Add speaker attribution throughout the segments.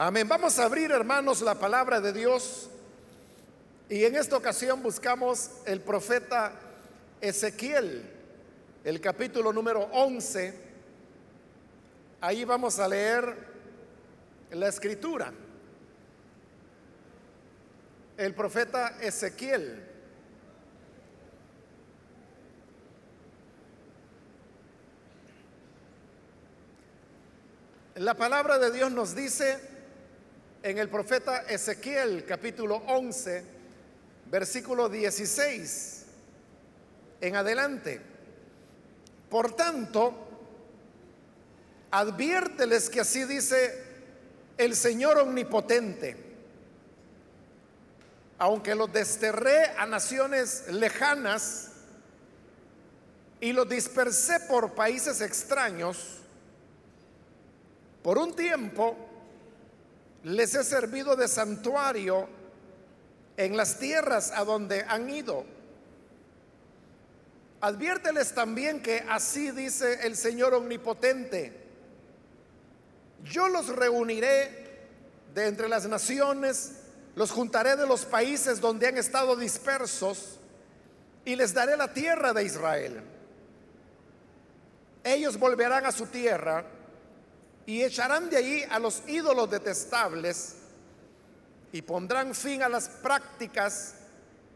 Speaker 1: Amén. Vamos a abrir, hermanos, la palabra de Dios. Y en esta ocasión buscamos el profeta Ezequiel, el capítulo número 11. Ahí vamos a leer la escritura. El profeta Ezequiel. La palabra de Dios nos dice en el profeta Ezequiel capítulo 11, versículo 16 en adelante. Por tanto, adviérteles que así dice el Señor omnipotente. Aunque los desterré a naciones lejanas y los dispersé por países extraños, por un tiempo les he servido de santuario en las tierras a donde han ido. Adviérteles también que así dice el Señor Omnipotente, yo los reuniré de entre las naciones, los juntaré de los países donde han estado dispersos y les daré la tierra de Israel. Ellos volverán a su tierra y echarán de allí a los ídolos detestables y pondrán fin a las prácticas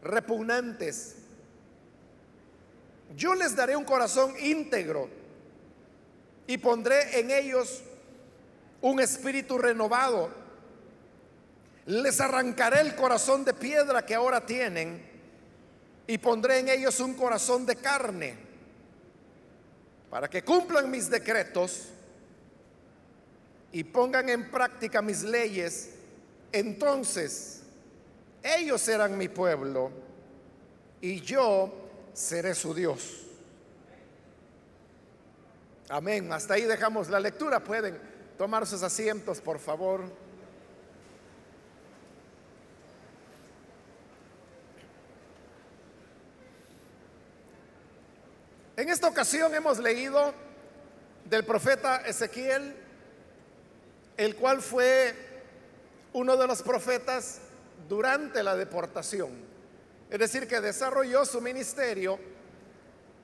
Speaker 1: repugnantes. Yo les daré un corazón íntegro y pondré en ellos un espíritu renovado. Les arrancaré el corazón de piedra que ahora tienen y pondré en ellos un corazón de carne para que cumplan mis decretos y pongan en práctica mis leyes, entonces ellos serán mi pueblo y yo seré su Dios. Amén. Hasta ahí dejamos la lectura. Pueden tomar sus asientos, por favor. En esta ocasión hemos leído del profeta Ezequiel el cual fue uno de los profetas durante la deportación. Es decir, que desarrolló su ministerio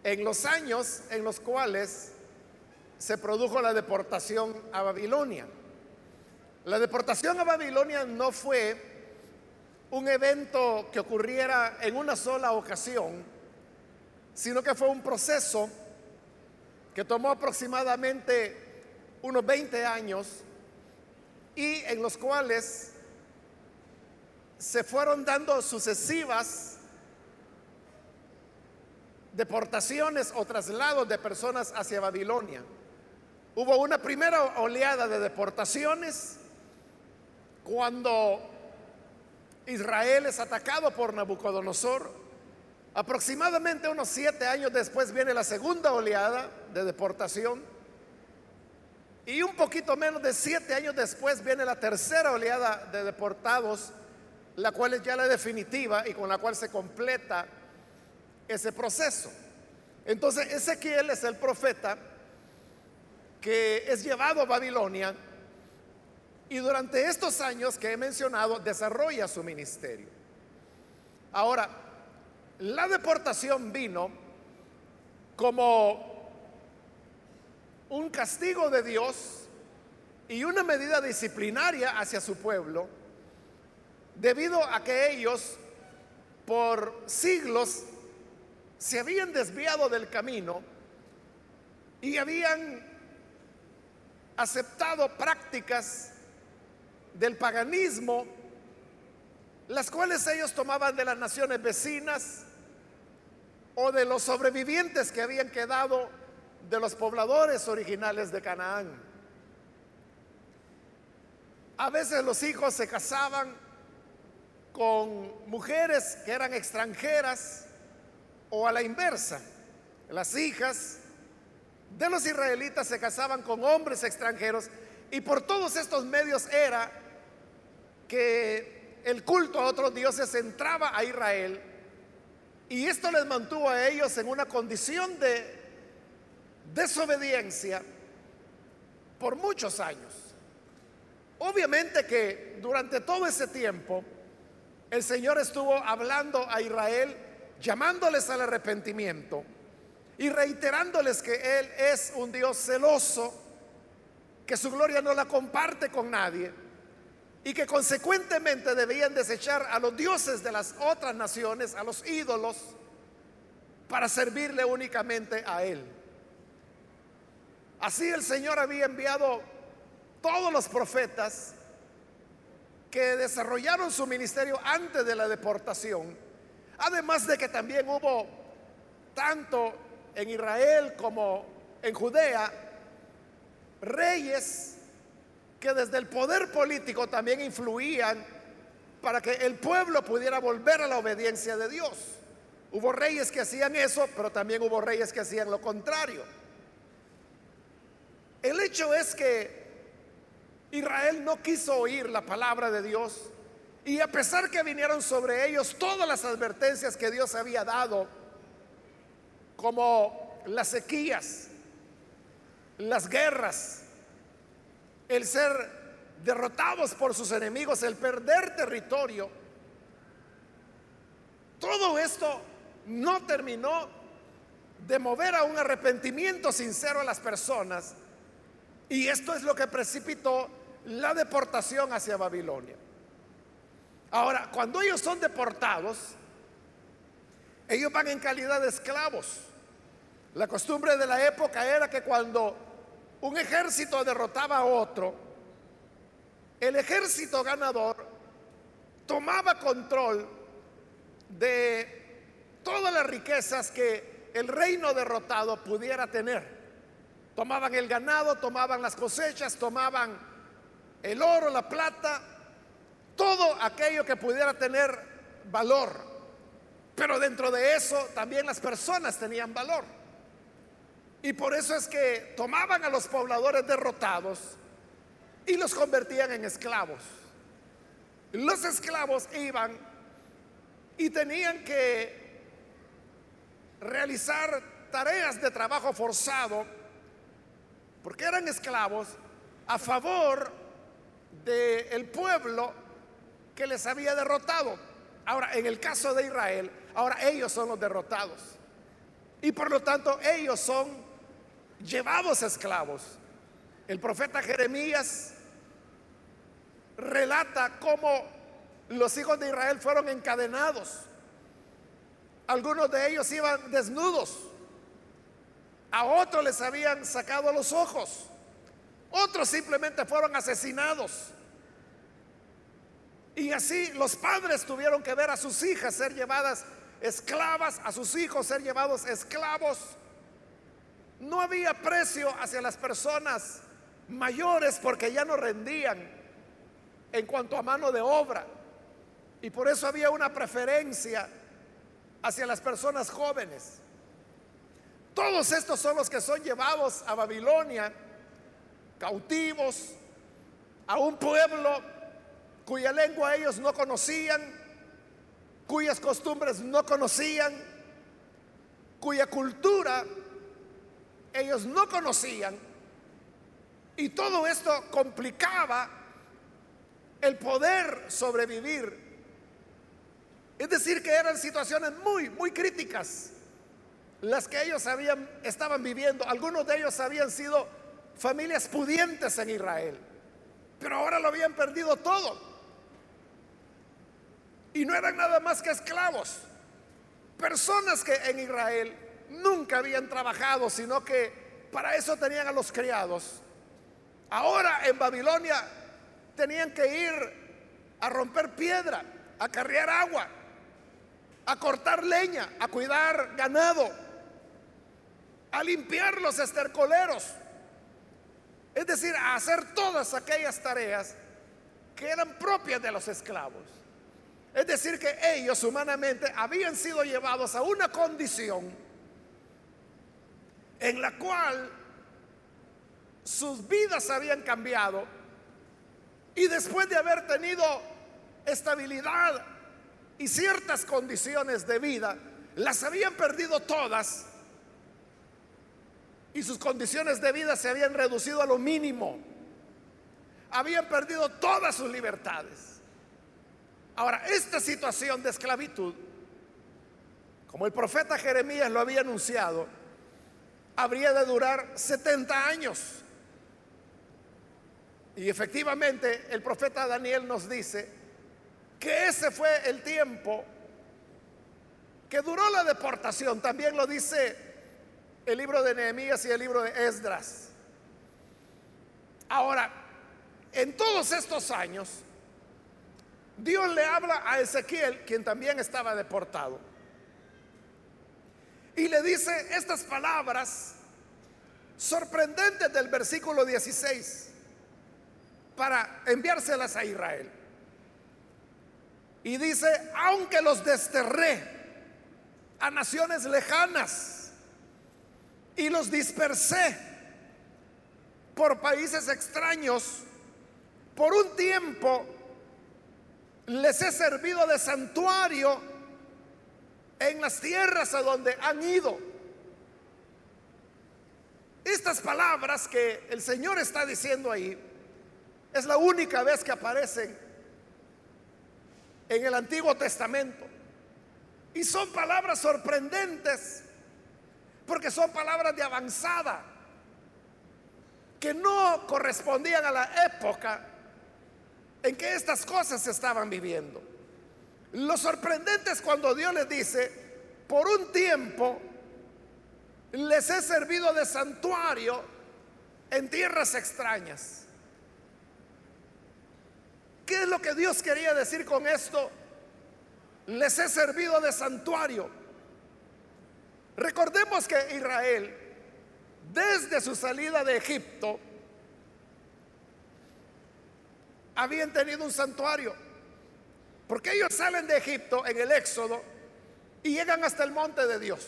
Speaker 1: en los años en los cuales se produjo la deportación a Babilonia. La deportación a Babilonia no fue un evento que ocurriera en una sola ocasión, sino que fue un proceso que tomó aproximadamente unos 20 años y en los cuales se fueron dando sucesivas deportaciones o traslados de personas hacia Babilonia. Hubo una primera oleada de deportaciones cuando Israel es atacado por Nabucodonosor. Aproximadamente unos siete años después viene la segunda oleada de deportación y un poquito menos de siete años después viene la tercera oleada de deportados, la cual es ya la definitiva y con la cual se completa ese proceso. Entonces Ezequiel es el profeta que es llevado a Babilonia y durante estos años que he mencionado desarrolla su ministerio. Ahora, la deportación vino como un castigo de Dios y una medida disciplinaria hacia su pueblo, debido a que ellos por siglos se habían desviado del camino y habían aceptado prácticas del paganismo, las cuales ellos tomaban de las naciones vecinas o de los sobrevivientes que habían quedado de los pobladores originales de Canaán. A veces los hijos se casaban con mujeres que eran extranjeras o a la inversa. Las hijas de los israelitas se casaban con hombres extranjeros y por todos estos medios era que el culto a otros dioses entraba a Israel y esto les mantuvo a ellos en una condición de desobediencia por muchos años. Obviamente que durante todo ese tiempo el Señor estuvo hablando a Israel, llamándoles al arrepentimiento y reiterándoles que Él es un Dios celoso, que su gloria no la comparte con nadie y que consecuentemente debían desechar a los dioses de las otras naciones, a los ídolos, para servirle únicamente a Él. Así el Señor había enviado todos los profetas que desarrollaron su ministerio antes de la deportación, además de que también hubo tanto en Israel como en Judea reyes que desde el poder político también influían para que el pueblo pudiera volver a la obediencia de Dios. Hubo reyes que hacían eso, pero también hubo reyes que hacían lo contrario. El hecho es que Israel no quiso oír la palabra de Dios y a pesar que vinieron sobre ellos todas las advertencias que Dios había dado, como las sequías, las guerras, el ser derrotados por sus enemigos, el perder territorio, todo esto no terminó de mover a un arrepentimiento sincero a las personas. Y esto es lo que precipitó la deportación hacia Babilonia. Ahora, cuando ellos son deportados, ellos van en calidad de esclavos. La costumbre de la época era que cuando un ejército derrotaba a otro, el ejército ganador tomaba control de todas las riquezas que el reino derrotado pudiera tener. Tomaban el ganado, tomaban las cosechas, tomaban el oro, la plata, todo aquello que pudiera tener valor. Pero dentro de eso también las personas tenían valor. Y por eso es que tomaban a los pobladores derrotados y los convertían en esclavos. Los esclavos iban y tenían que realizar tareas de trabajo forzado, porque eran esclavos, a favor del pueblo que les había derrotado. Ahora, en el caso de Israel, ahora ellos son los derrotados. Y por lo tanto, ellos son llevados esclavos. El profeta Jeremías relata cómo los hijos de Israel fueron encadenados. Algunos de ellos iban desnudos. A otros les habían sacado los ojos. Otros simplemente fueron asesinados. Y así los padres tuvieron que ver a sus hijas ser llevadas esclavas, a sus hijos ser llevados esclavos. No había precio hacia las personas mayores porque ya no rendían en cuanto a mano de obra. Y por eso había una preferencia hacia las personas jóvenes. Todos estos son los que son llevados a Babilonia, cautivos, a un pueblo cuya lengua ellos no conocían, cuyas costumbres no conocían, cuya cultura ellos no conocían y todo esto complicaba el poder sobrevivir. Es decir, que eran situaciones muy, muy críticas las que ellos habían, estaban viviendo. Algunos de ellos habían sido familias pudientes en Israel, pero ahora lo habían perdido todo. Y no eran nada más que esclavos, personas que en Israel nunca habían trabajado, sino que para eso tenían a los criados. Ahora en Babilonia tenían que ir a romper piedra, a carrear agua, a cortar leña, a cuidar ganado, a limpiar los estercoleros. Es decir, a hacer todas aquellas tareas que eran propias de los esclavos. Es decir, que ellos humanamente habían sido llevados a una condición en la cual sus vidas habían cambiado y después de haber tenido estabilidad y ciertas condiciones de vida, las habían perdido todas y sus condiciones de vida se habían reducido a lo mínimo. habían perdido todas sus libertades. Ahora, esta situación de esclavitud, como el profeta Jeremías lo había anunciado, habría de durar 70 años. Y efectivamente el profeta Daniel nos dice que ese fue el tiempo que duró la deportación. También lo dice el libro de Nehemías y el libro de Esdras. Ahora, en todos estos años, Dios le habla a Ezequiel, quien también estaba deportado, y le dice estas palabras sorprendentes del versículo 16 para enviárselas a Israel. Y dice, aunque los desterré a naciones lejanas y los dispersé por países extraños, por un tiempo les he servido de santuario en las tierras a donde han ido. Estas palabras que el Señor está diciendo ahí es la única vez que aparecen en el Antiguo Testamento. Y son palabras sorprendentes porque son palabras de avanzada que no correspondían a la época en que estas cosas se estaban viviendo. Lo sorprendente es cuando Dios les dice, por un tiempo les he servido de santuario en tierras extrañas. ¿Qué es lo que Dios quería decir con esto? Les he servido de santuario. Recordemos que Israel, desde su salida de Egipto, habían tenido un santuario. Porque ellos salen de Egipto en el Éxodo y llegan hasta el monte de Dios.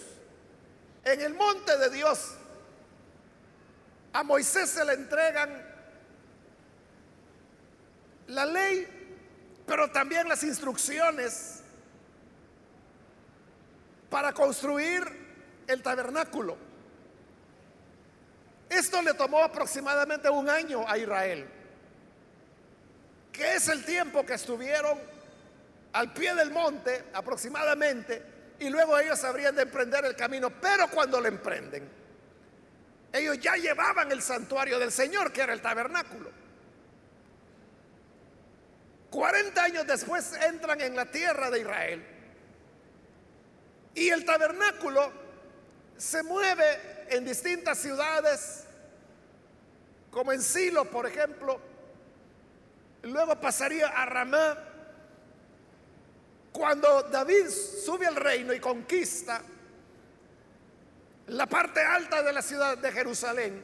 Speaker 1: En el monte de Dios a Moisés se le entregan la ley, pero también las instrucciones para construir el tabernáculo. Esto le tomó aproximadamente un año a Israel, que es el tiempo que estuvieron al pie del monte aproximadamente, y luego ellos habrían de emprender el camino, pero cuando lo emprenden, ellos ya llevaban el santuario del Señor, que era el tabernáculo. 40 años después entran en la tierra de Israel. Y el tabernáculo se mueve en distintas ciudades, como en Silo, por ejemplo. Luego pasaría a Ramá. Cuando David sube al reino y conquista la parte alta de la ciudad de Jerusalén,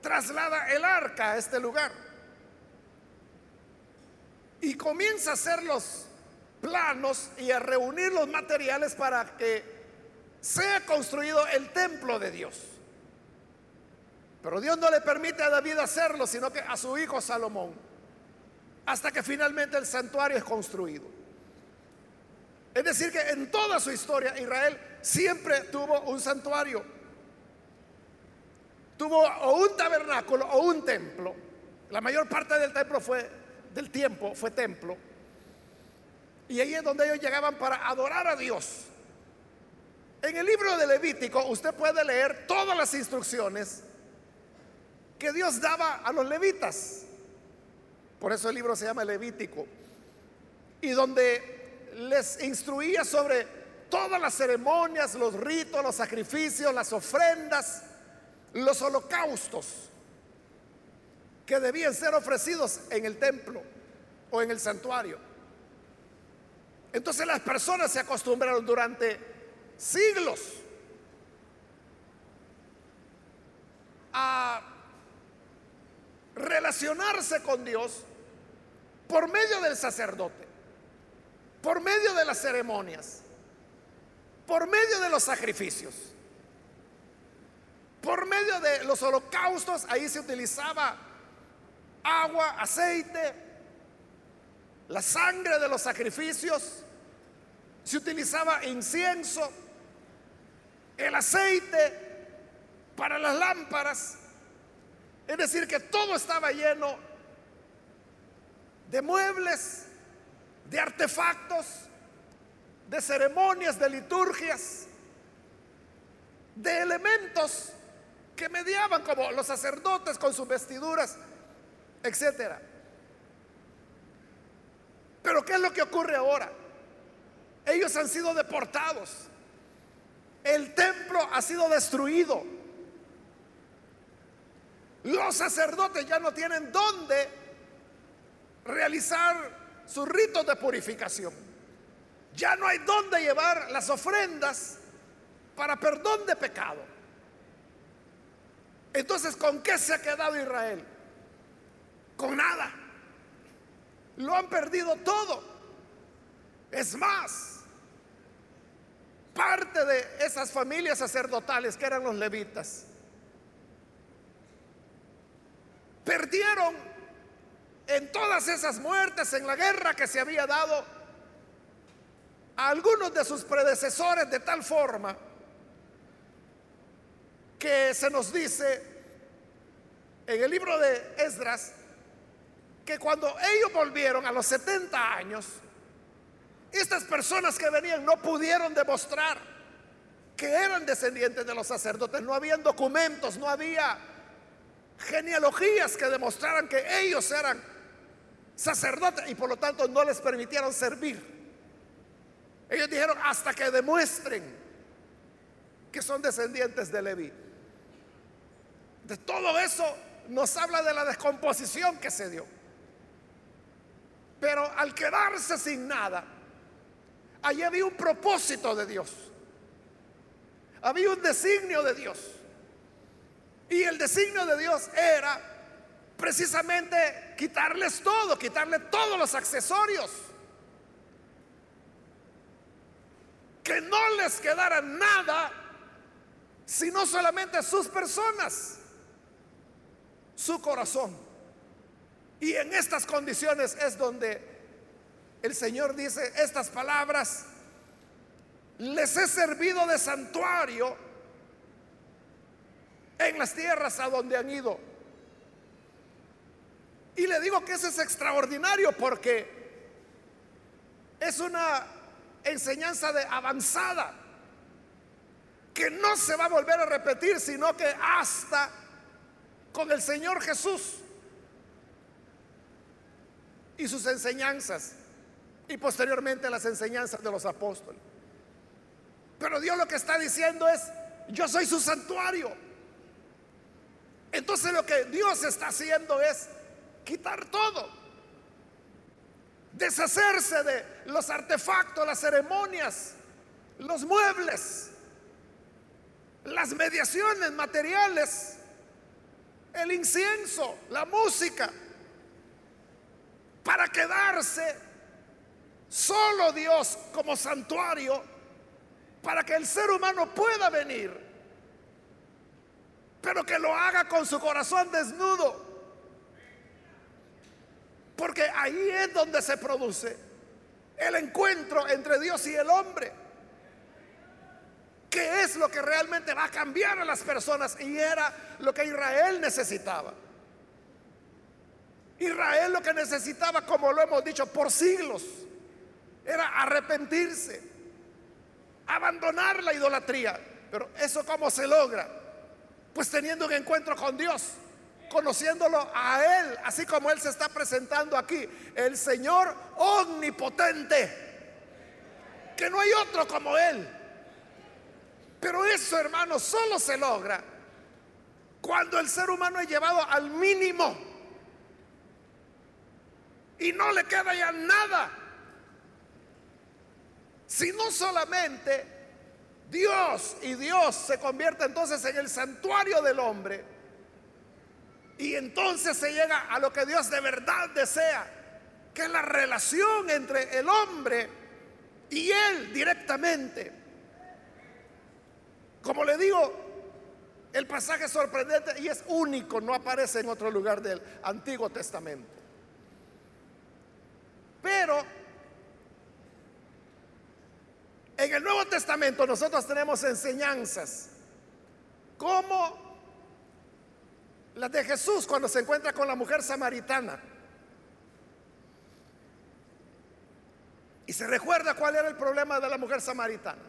Speaker 1: traslada el arca a este lugar y comienza a hacer los planos y a reunir los materiales para que sea construido el templo de Dios. Pero Dios no le permite a David hacerlo, sino que a su hijo Salomón, hasta que finalmente el santuario es construido. Es decir, que en toda su historia Israel siempre tuvo un santuario. Tuvo o un tabernáculo o un templo. La mayor parte del templo fue del tiempo fue templo. Y ahí es donde ellos llegaban para adorar a Dios. En el libro de Levítico usted puede leer todas las instrucciones que Dios daba a los levitas. Por eso el libro se llama Levítico. Y donde les instruía sobre todas las ceremonias, los ritos, los sacrificios, las ofrendas, los holocaustos que debían ser ofrecidos en el templo o en el santuario. Entonces las personas se acostumbraron durante siglos. A relacionarse con Dios por medio del sacerdote, por medio de las ceremonias, por medio de los sacrificios, por medio de los holocaustos, ahí se utilizaba agua, aceite, la sangre de los sacrificios, se utilizaba incienso, el aceite para las lámparas. Es decir, que todo estaba lleno de muebles, de artefactos, de ceremonias, de liturgias, de elementos que mediaban como los sacerdotes con sus vestiduras, etcétera. Pero ¿qué es lo que ocurre ahora? Ellos han sido deportados. El templo ha sido destruido. Los sacerdotes ya no tienen dónde realizar sus ritos de purificación. Ya no hay dónde llevar las ofrendas para perdón de pecado. Entonces, ¿con qué se ha quedado Israel? Con nada. Lo han perdido todo. Es más, parte de esas familias sacerdotales que eran los levitas, perdieron en todas esas muertes, en la guerra que se había dado a algunos de sus predecesores de tal forma que se nos dice en el libro de Esdras que cuando ellos volvieron a los 70 años, estas personas que venían no pudieron demostrar que eran descendientes de los sacerdotes, no habían documentos, no había genealogías que demostraran que ellos eran sacerdotes y por lo tanto no les permitieron servir. Ellos dijeron hasta que demuestren que son descendientes de Leví. De todo eso nos habla de la descomposición que se dio. Pero al quedarse sin nada, allí había un propósito de Dios. Había un designio de Dios. Y el designio de Dios era precisamente quitarles todo, quitarle todos los accesorios. Que no les quedara nada, sino solamente sus personas, su corazón. Y en estas condiciones es donde el Señor dice estas palabras, les he servido de santuario en las tierras a donde han ido. Y le digo que eso es extraordinario porque es una enseñanza de avanzada que no se va a volver a repetir, sino que hasta con el Señor Jesús y sus enseñanzas y posteriormente las enseñanzas de los apóstoles. Pero Dios lo que está diciendo es, yo soy su santuario. Entonces lo que Dios está haciendo es quitar todo, deshacerse de los artefactos, las ceremonias, los muebles, las mediaciones materiales, el incienso, la música, para quedarse Solo Dios como santuario para que el ser humano pueda venir, pero que lo haga con su corazón desnudo. Porque ahí es donde se produce el encuentro entre Dios y el hombre. Que es lo que realmente va a cambiar a las personas? Y era lo que Israel necesitaba. Israel lo que necesitaba, como lo hemos dicho, por siglos era arrepentirse, abandonar la idolatría. Pero eso cómo se logra? Pues teniendo un encuentro con Dios, conociéndolo a Él, así como Él se está presentando aquí, el Señor omnipotente, que no hay otro como Él. Pero eso, hermano, solo se logra cuando el ser humano es llevado al mínimo y no le queda ya nada si no solamente Dios y Dios se convierte entonces en el santuario del hombre y entonces se llega a lo que Dios de verdad desea, que es la relación entre el hombre y él directamente. Como le digo, el pasaje es sorprendente y es único, no aparece en otro lugar del Antiguo Testamento. Pero en el Nuevo Testamento nosotros tenemos enseñanzas. ¿Cómo las de Jesús cuando se encuentra con la mujer samaritana. Y se recuerda cuál era el problema de la mujer samaritana.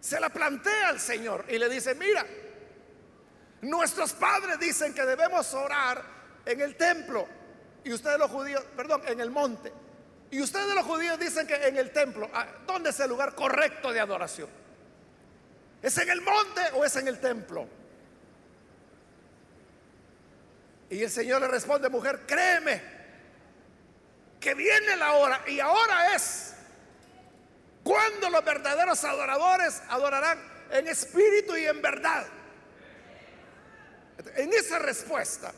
Speaker 1: Se la plantea al Señor y le dice, mira, nuestros padres dicen que debemos orar en el templo y ustedes los judíos, perdón, en el monte. Y ustedes los judíos dicen que en el templo, ah, ¿dónde es el lugar correcto de adoración? ¿Es en el monte o es en el templo? Y el Señor le responde, mujer, créeme, que viene la hora y ahora es cuando los verdaderos adoradores adorarán en espíritu y en verdad. En esa respuesta,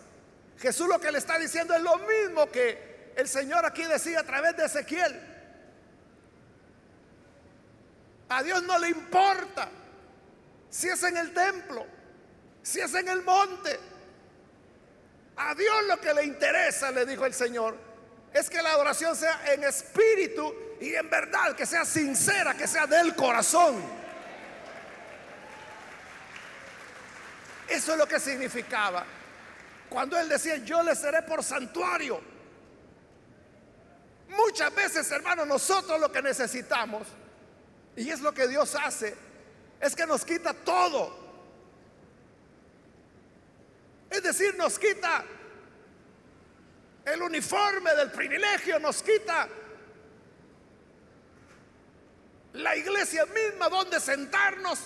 Speaker 1: Jesús lo que le está diciendo es lo mismo que el Señor aquí decía a través de Ezequiel. A Dios no le importa si es en el templo, si es en el monte. A Dios lo que le interesa, le dijo el Señor, es que la adoración sea en espíritu y en verdad, que sea sincera, que sea del corazón. Eso es lo que significaba. Cuando él decía, yo le seré por santuario. Muchas veces, hermanos, nosotros lo que necesitamos, y es lo que Dios hace, es que nos quita todo. Es decir, nos quita el uniforme del privilegio, nos quita la iglesia misma donde sentarnos,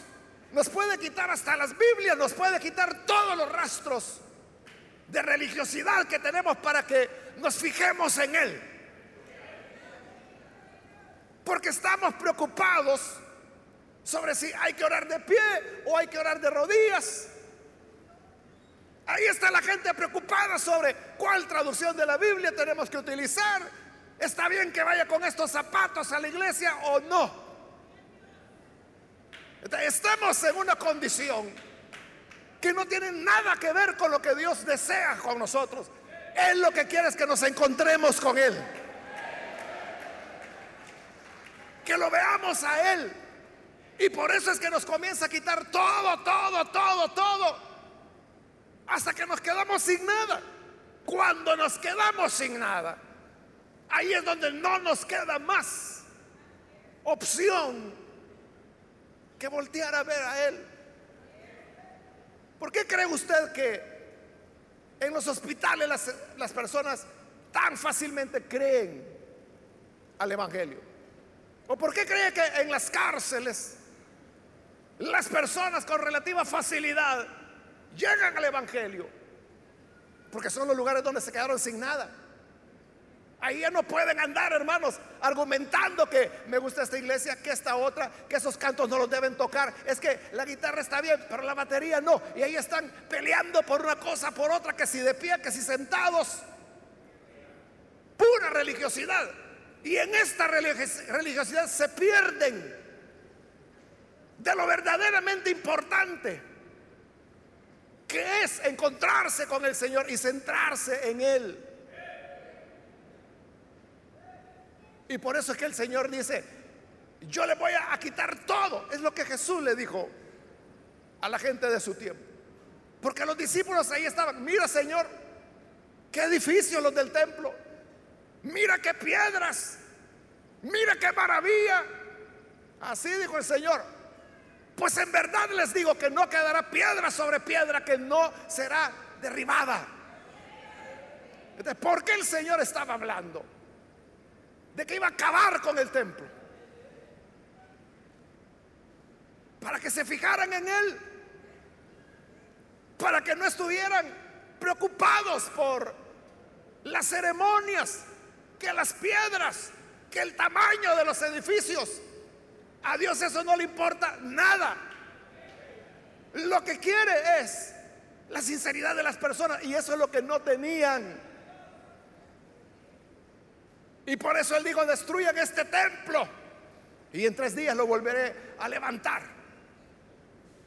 Speaker 1: nos puede quitar hasta las Biblias, nos puede quitar todos los rastros de religiosidad que tenemos para que nos fijemos en Él. Porque estamos preocupados sobre si hay que orar de pie o hay que orar de rodillas. Ahí está la gente preocupada sobre cuál traducción de la Biblia tenemos que utilizar. ¿Está bien que vaya con estos zapatos a la iglesia o no? Estamos en una condición que no tiene nada que ver con lo que Dios desea con nosotros. Él lo que quiere es que nos encontremos con Él que lo veamos a Él. Y por eso es que nos comienza a quitar todo, todo, todo, todo. Hasta que nos quedamos sin nada. Cuando nos quedamos sin nada, ahí es donde no nos queda más opción que voltear a ver a Él. ¿Por qué cree usted que en los hospitales las, las personas tan fácilmente creen al Evangelio? ¿O por qué cree que en las cárceles las personas con relativa facilidad llegan al Evangelio? Porque son los lugares donde se quedaron sin nada. Ahí ya no pueden andar, hermanos, argumentando que me gusta esta iglesia, que esta otra, que esos cantos no los deben tocar. Es que la guitarra está bien, pero la batería no. Y ahí están peleando por una cosa, por otra, que si de pie, que si sentados. Pura religiosidad. Y en esta religiosidad se pierden de lo verdaderamente importante, que es encontrarse con el Señor y centrarse en Él. Y por eso es que el Señor dice, yo le voy a quitar todo. Es lo que Jesús le dijo a la gente de su tiempo. Porque los discípulos ahí estaban, mira Señor, qué edificios los del templo Mira qué piedras. Mira qué maravilla. Así dijo el Señor. Pues en verdad les digo que no quedará piedra sobre piedra que no será derribada. Entonces, ¿por qué el Señor estaba hablando? De que iba a acabar con el templo. Para que se fijaran en Él. Para que no estuvieran preocupados por las ceremonias que las piedras, que el tamaño de los edificios. A Dios eso no le importa nada. Lo que quiere es la sinceridad de las personas y eso es lo que no tenían. Y por eso él dijo, destruyan este templo y en tres días lo volveré a levantar.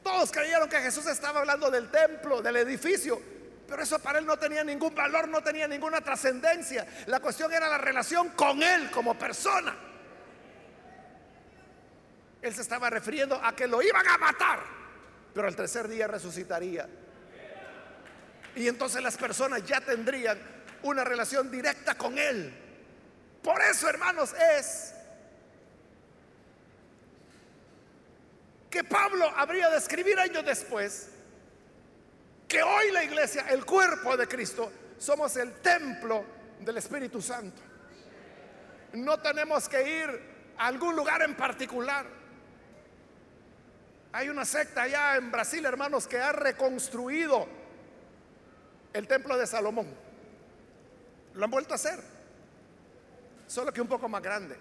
Speaker 1: Todos creyeron que Jesús estaba hablando del templo, del edificio, pero eso para él no tenía ningún valor, no tenía ninguna trascendencia. La cuestión era la relación con él como persona. Él se estaba refiriendo a que lo iban a matar, pero al tercer día resucitaría. Y entonces las personas ya tendrían una relación directa con Él. Por eso, hermanos, es que Pablo habría de escribir años después que hoy la iglesia, el cuerpo de Cristo, somos el templo del Espíritu Santo. No tenemos que ir a algún lugar en particular. Hay una secta allá en Brasil, hermanos, que ha reconstruido el templo de Salomón. Lo han vuelto a hacer, solo que un poco más grande.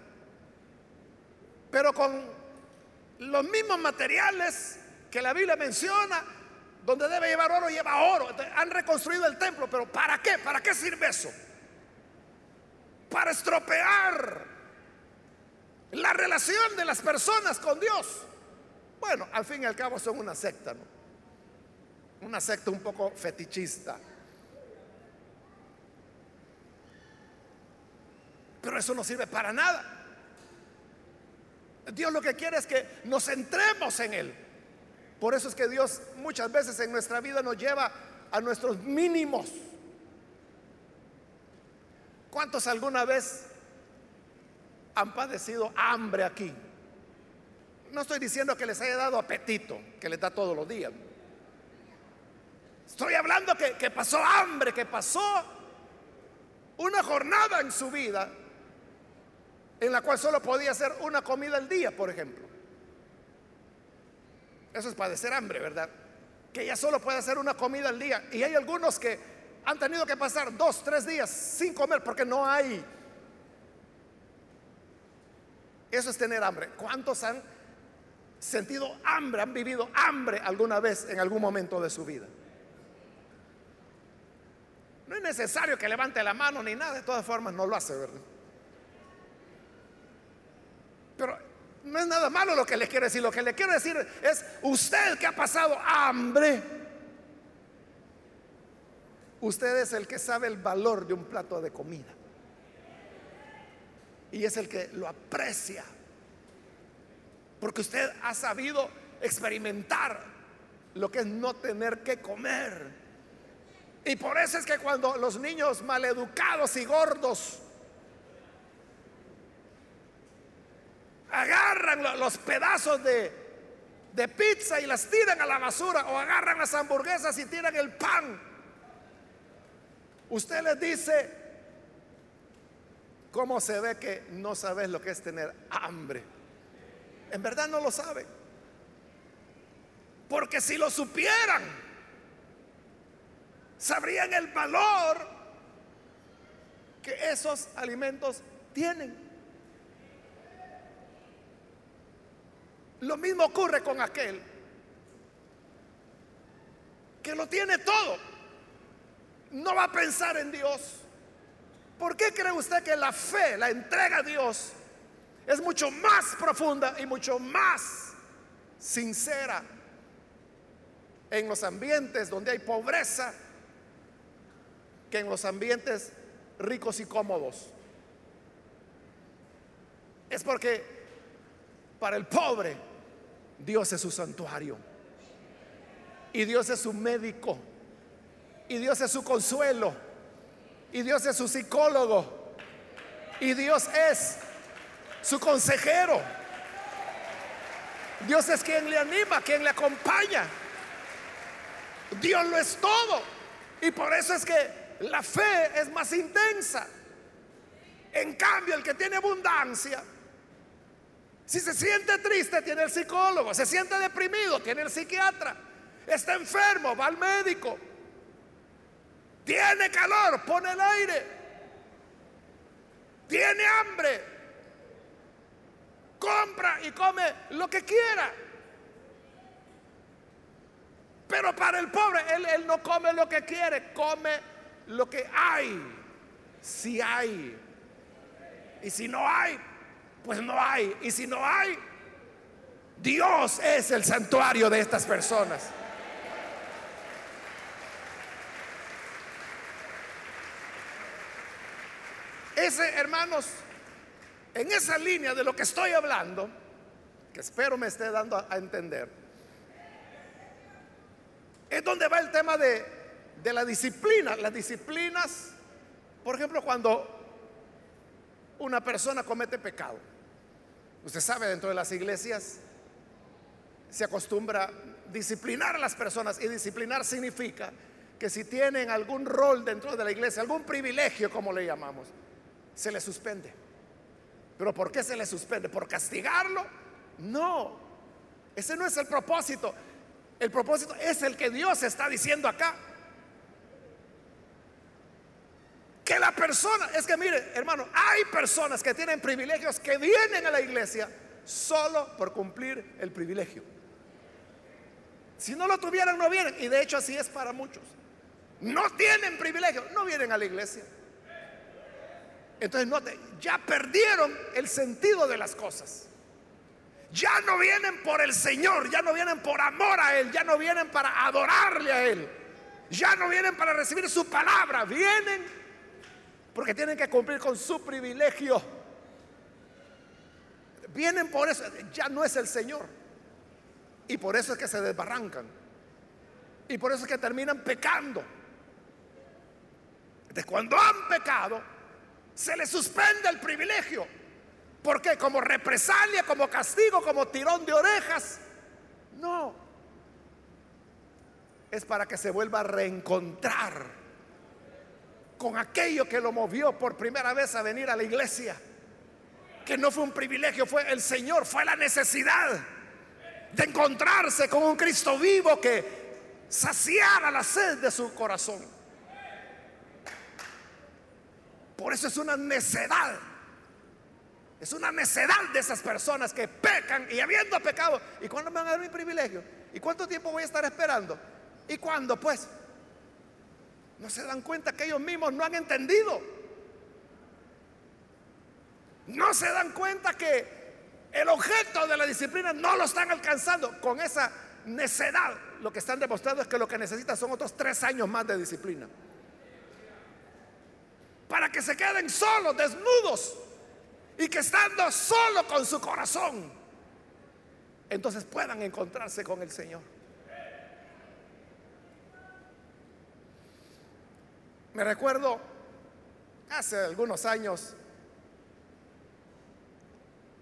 Speaker 1: Pero con los mismos materiales que la Biblia menciona, donde debe llevar oro, lleva oro. Han reconstruido el templo, pero ¿para qué? ¿Para qué sirve eso? Para estropear la relación de las personas con Dios. Bueno, al fin y al cabo son una secta, ¿no? Una secta un poco fetichista. Pero eso no sirve para nada. Dios lo que quiere es que nos centremos en Él. Por eso es que Dios muchas veces en nuestra vida nos lleva a nuestros mínimos. ¿Cuántos alguna vez han padecido hambre aquí? No estoy diciendo que les haya dado apetito, que les da todos los días. Estoy hablando que, que pasó hambre, que pasó una jornada en su vida en la cual solo podía hacer una comida al día, por ejemplo. Eso es padecer hambre, ¿verdad? Que ya solo puede hacer una comida al día. Y hay algunos que han tenido que pasar dos, tres días sin comer porque no hay. Eso es tener hambre. ¿Cuántos han sentido hambre, han vivido hambre alguna vez en algún momento de su vida? No es necesario que levante la mano ni nada, de todas formas no lo hace, ¿verdad? No es nada malo lo que le quiero decir. Lo que le quiero decir es, usted que ha pasado hambre, usted es el que sabe el valor de un plato de comida. Y es el que lo aprecia. Porque usted ha sabido experimentar lo que es no tener que comer. Y por eso es que cuando los niños maleducados y gordos agarran los pedazos de, de pizza y las tiran a la basura o agarran las hamburguesas y tiran el pan. Usted les dice, ¿cómo se ve que no sabes lo que es tener hambre? En verdad no lo saben. Porque si lo supieran, sabrían el valor que esos alimentos tienen. Lo mismo ocurre con aquel que lo tiene todo. No va a pensar en Dios. ¿Por qué cree usted que la fe, la entrega a Dios, es mucho más profunda y mucho más sincera en los ambientes donde hay pobreza que en los ambientes ricos y cómodos? Es porque para el pobre Dios es su santuario. Y Dios es su médico. Y Dios es su consuelo. Y Dios es su psicólogo. Y Dios es su consejero. Dios es quien le anima, quien le acompaña. Dios lo es todo. Y por eso es que la fe es más intensa. En cambio, el que tiene abundancia si se siente triste, tiene el psicólogo. Se siente deprimido, tiene el psiquiatra. Está enfermo, va al médico. Tiene calor, pone el aire. Tiene hambre. Compra y come lo que quiera. Pero para el pobre, él, él no come lo que quiere, come lo que hay. Si hay. Y si no hay, pues no hay. Y si no hay, Dios es el santuario de estas personas. Ese, hermanos, en esa línea de lo que estoy hablando, que espero me esté dando a, entender, es donde va el tema de, de la disciplina. Las disciplinas, por ejemplo, cuando una persona comete pecado. Usted sabe, dentro de las iglesias se acostumbra disciplinar a las personas y disciplinar significa que si tienen algún rol dentro de la iglesia, algún privilegio como le llamamos, se le suspende. ¿Pero por qué se le suspende? ¿Por castigarlo? No, ese no es el propósito. El propósito es el que Dios está diciendo acá. Que la persona, es que mire, hermano, hay personas que tienen privilegios que vienen a la iglesia solo por cumplir el privilegio. Si no lo tuvieran, no vienen. Y de hecho así es para muchos. No tienen privilegio, no vienen a la iglesia. Entonces, note, ya perdieron el sentido de las cosas. Ya no vienen por el Señor, ya no vienen por amor a Él, ya no vienen para adorarle a Él, ya no vienen para recibir su palabra, vienen porque tienen que cumplir con su privilegio. Vienen por eso, ya no es el Señor. Y por eso es que se desbarrancan. Y por eso es que terminan pecando. De cuando han pecado, se les suspende el privilegio. porque Como represalia, como castigo, como tirón de orejas. No. Es para que se vuelva a reencontrar con aquello que lo movió por primera vez a venir a la iglesia. Que no fue un privilegio, fue el Señor, fue la necesidad de encontrarse con un Cristo vivo que saciara la sed de su corazón. Por eso es una necedad. Es una necedad de esas personas que pecan y habiendo pecado. ¿Y cuándo me van a dar mi privilegio? ¿Y cuánto tiempo voy a estar esperando? ¿Y cuándo? Pues no se dan cuenta que ellos mismos no han entendido. No se dan cuenta que el objeto de la disciplina no lo están alcanzando con esa necedad. Lo que están demostrando es que lo que necesitan son otros tres años más de disciplina. Para que se queden solos, desnudos, y que estando solo con su corazón, entonces puedan encontrarse con el Señor. Me recuerdo hace algunos años,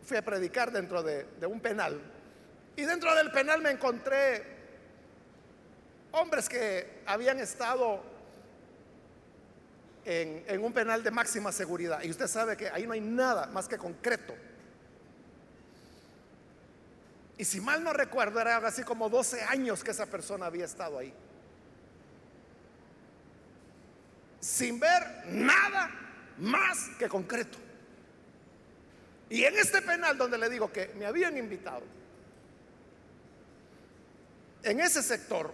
Speaker 1: fui a predicar dentro de, un penal y dentro del penal me encontré hombres que habían estado en, en, un penal de máxima seguridad. Y usted sabe que ahí no hay nada más que concreto. Y si mal no recuerdo, era algo así como 12 años que esa persona había estado ahí. Sin ver nada más que concreto. Y en este penal donde le digo que me habían invitado, en ese sector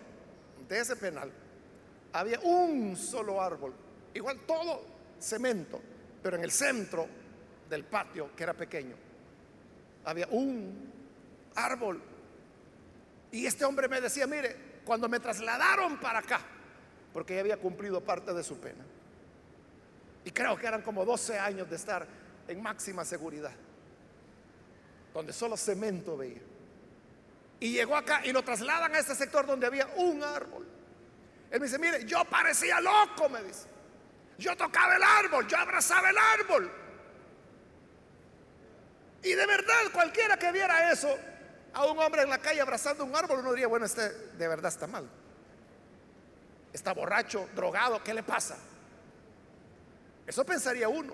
Speaker 1: de ese penal había un solo árbol, igual todo cemento, pero en el centro del patio, que era pequeño, había un árbol. Y este hombre me decía, mire, cuando me trasladaron para acá, porque ya había cumplido parte de su pena. Y creo que eran como 12 años de estar en máxima seguridad, donde solo cemento veía. Y llegó acá y lo trasladan a este sector donde había un árbol. Él me dice, mire, yo parecía loco, me dice. Yo tocaba el árbol, yo abrazaba el árbol. Y de verdad, cualquiera que viera eso, a un hombre en la calle abrazando un árbol, uno diría, bueno, este de verdad está mal está borracho, drogado, ¿qué le pasa? Eso pensaría uno.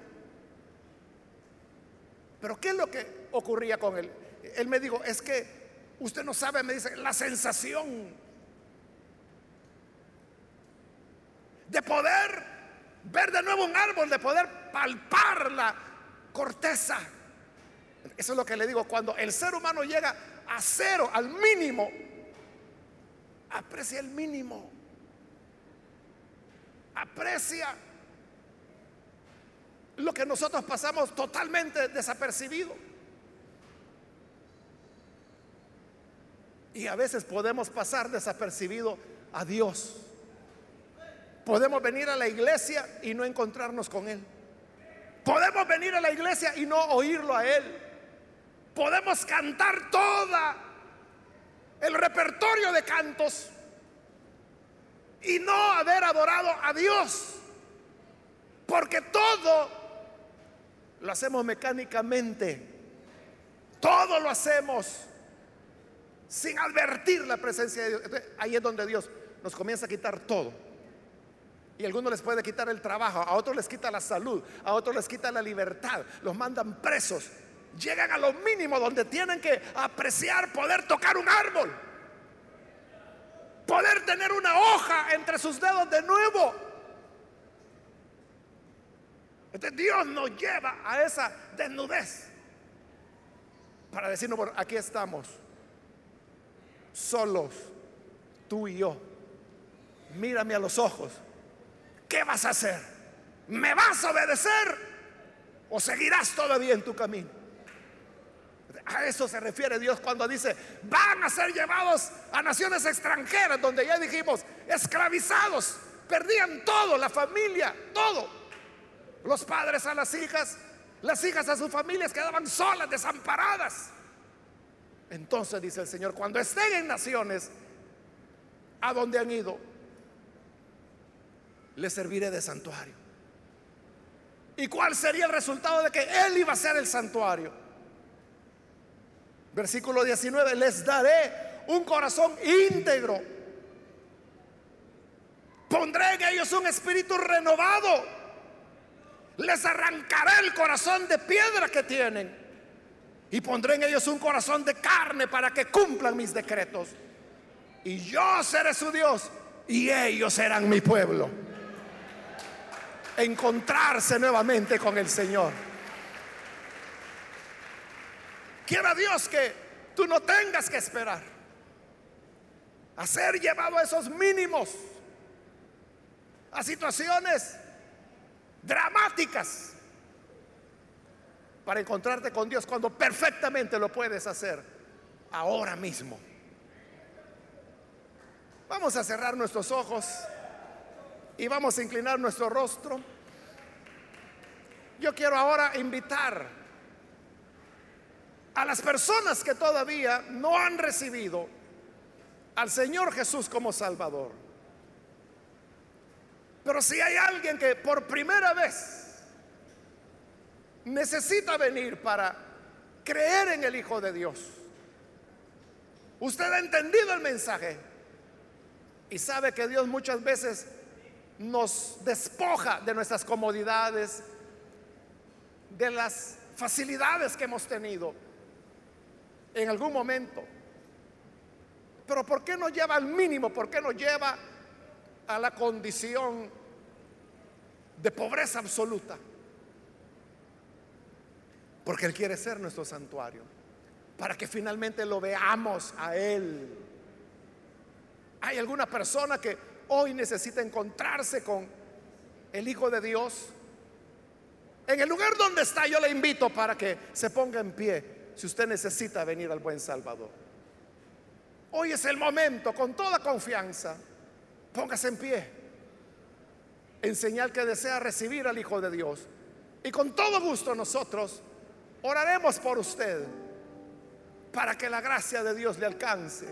Speaker 1: Pero ¿qué es lo que ocurría con él? Él me dijo, es que usted no sabe, me dice, la sensación de poder ver de nuevo un árbol, de poder palpar la corteza. Eso es lo que le digo, cuando el ser humano llega a cero, al mínimo, aprecia el mínimo aprecia lo que nosotros pasamos totalmente desapercibido. Y a veces podemos pasar desapercibido a Dios. Podemos venir a la iglesia y no encontrarnos con Él. Podemos venir a la iglesia y no oírlo a Él. Podemos cantar toda el repertorio de cantos y no haber adorado a Dios. Porque todo lo hacemos mecánicamente. Todo lo hacemos sin advertir la presencia de Dios. ahí es donde Dios nos comienza a quitar todo. Y a algunos les puede quitar el trabajo, a otros les quita la salud, a otros les quita la libertad, los mandan presos. Llegan a lo mínimo donde tienen que apreciar poder tocar un árbol, poder tener una hoja entre sus dedos de nuevo. Entonces Dios nos lleva a esa desnudez para decirnos, aquí estamos, solos, tú y yo. Mírame a los ojos ¿qué vas a hacer? ¿Me vas a obedecer o seguirás todavía en tu camino? A eso se refiere Dios cuando dice, van a ser llevados a naciones extranjeras, donde ya dijimos, esclavizados, perdían todo, la familia, todo. Los padres a las hijas, las hijas a sus familias quedaban solas, desamparadas. Entonces dice el Señor, cuando estén en naciones a donde han ido, le serviré de santuario. ¿Y cuál sería el resultado de que Él iba a ser el santuario? Versículo 19, les daré un corazón íntegro. Pondré en ellos un espíritu renovado. Les arrancaré el corazón de piedra que tienen. Y pondré en ellos un corazón de carne para que cumplan mis decretos. Y yo seré su Dios y ellos serán mi pueblo encontrarse nuevamente con el Señor. Quiera Dios que tú no tengas que esperar a ser llevado a esos mínimos, a situaciones dramáticas para encontrarte con Dios cuando perfectamente lo puedes hacer ahora mismo. Vamos a cerrar nuestros ojos y vamos a inclinar nuestro rostro. Yo quiero ahora invitar a las personas que todavía no han recibido al Señor Jesús como Salvador. Pero si hay alguien que por primera vez necesita venir para creer en el Hijo de Dios, usted ha entendido el mensaje y sabe que Dios muchas veces nos despoja de nuestras comodidades, de las facilidades que hemos tenido en algún momento. Pero ¿por qué nos lleva al mínimo? ¿Por qué nos lleva a la condición de pobreza absoluta? Porque Él quiere ser nuestro santuario, para que finalmente lo veamos a Él. Hay alguna persona que hoy necesita encontrarse con el Hijo de Dios, en el lugar donde está yo le invito para que se ponga en pie si usted necesita venir al buen Salvador. Hoy es el momento, con toda confianza, póngase en pie, en señal que desea recibir al Hijo de Dios. Y con todo gusto nosotros oraremos por usted para que la gracia de Dios le alcance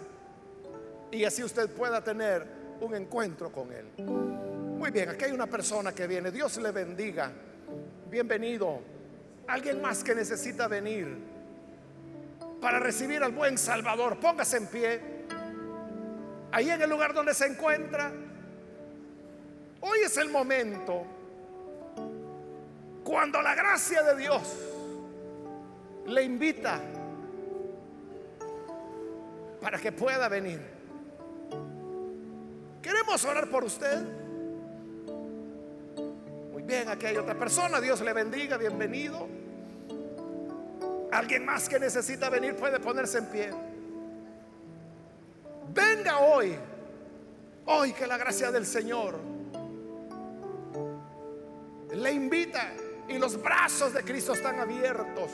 Speaker 1: y así usted pueda tener un encuentro con Él. Muy bien, aquí hay una persona que viene. Dios le bendiga. Bienvenido. Alguien más que necesita venir para recibir al buen Salvador. Póngase en pie. Ahí en el lugar donde se encuentra. Hoy es el momento cuando la gracia de Dios le invita para que pueda venir. Queremos orar por usted. Muy bien, aquí hay otra persona. Dios le bendiga, bienvenido. Alguien más que necesita venir puede ponerse en pie. Venga hoy. Hoy que la gracia del Señor le invita y los brazos de Cristo están abiertos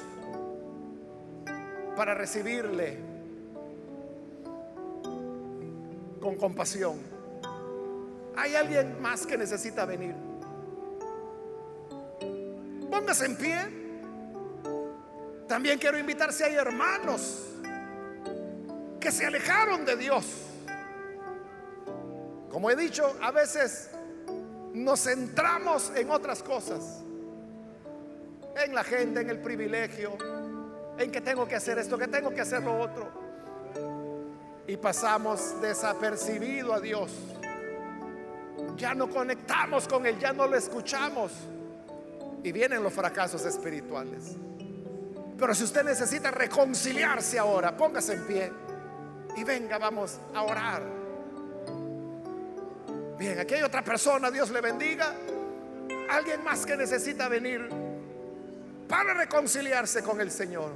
Speaker 1: para recibirle con compasión. Hay alguien más que necesita venir. Póngase en pie. También quiero invitar si hay hermanos que se alejaron de Dios. Como he dicho, a veces nos centramos en otras cosas, en la gente, en el privilegio, en que tengo que hacer esto, que tengo que hacer lo otro. Y pasamos desapercibido a Dios. Ya no conectamos con Él, ya no lo escuchamos. Y vienen los fracasos espirituales. Pero si usted necesita reconciliarse ahora, póngase en pie y venga, vamos a orar. Bien, aquí hay otra persona, Dios le bendiga. Alguien más que necesita venir para reconciliarse con el Señor.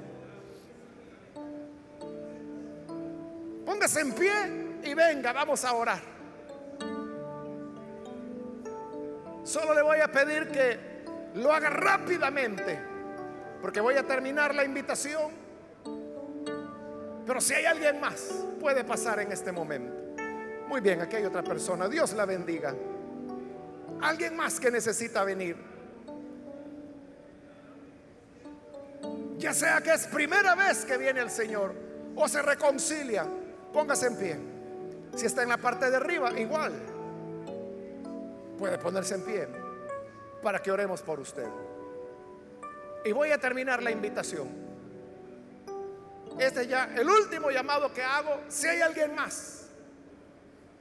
Speaker 1: Póngase en pie y venga, vamos a orar. Solo le voy a pedir que lo haga rápidamente, porque voy a terminar la invitación. Pero si hay alguien más, puede pasar en este momento. Muy bien, aquí hay otra persona. Dios la bendiga. Alguien más que necesita venir. Ya sea que es primera vez que viene el Señor o se reconcilia, póngase en pie. Si está en la parte de arriba, igual. Puede ponerse en pie para que oremos por usted. Y voy a terminar la invitación. Este ya el último llamado que hago. Si hay alguien más,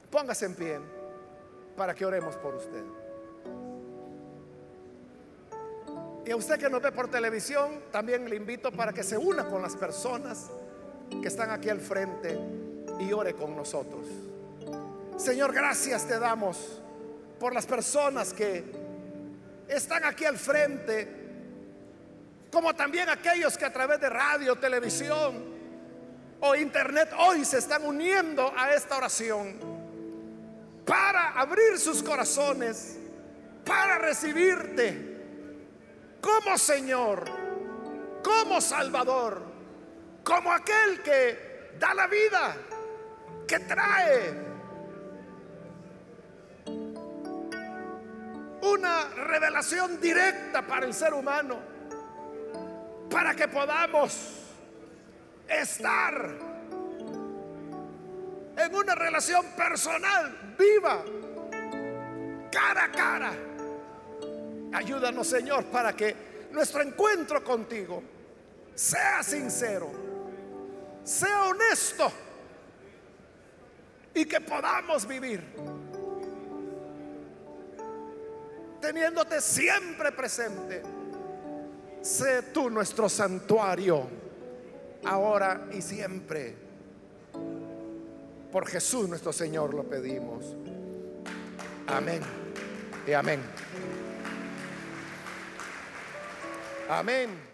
Speaker 1: póngase en pie para que oremos por usted. Y a usted que nos ve por televisión, también le invito para que se una con las personas que están aquí al frente y ore con nosotros. Señor, gracias te damos por las personas que están aquí al frente, como también aquellos que a través de radio, televisión o internet hoy se están uniendo a esta oración para abrir sus corazones, para recibirte como Señor, como Salvador, como aquel que da la vida, que trae una revelación directa para el ser humano, para que podamos estar en una relación personal, viva, cara a cara Ayúdanos, Señor, para que nuestro encuentro contigo sea sincero, sea honesto y que podamos vivir teniéndote siempre presente. Sé tú nuestro santuario, ahora y siempre. Por Jesús nuestro Señor lo pedimos. Amén y amén. Amén.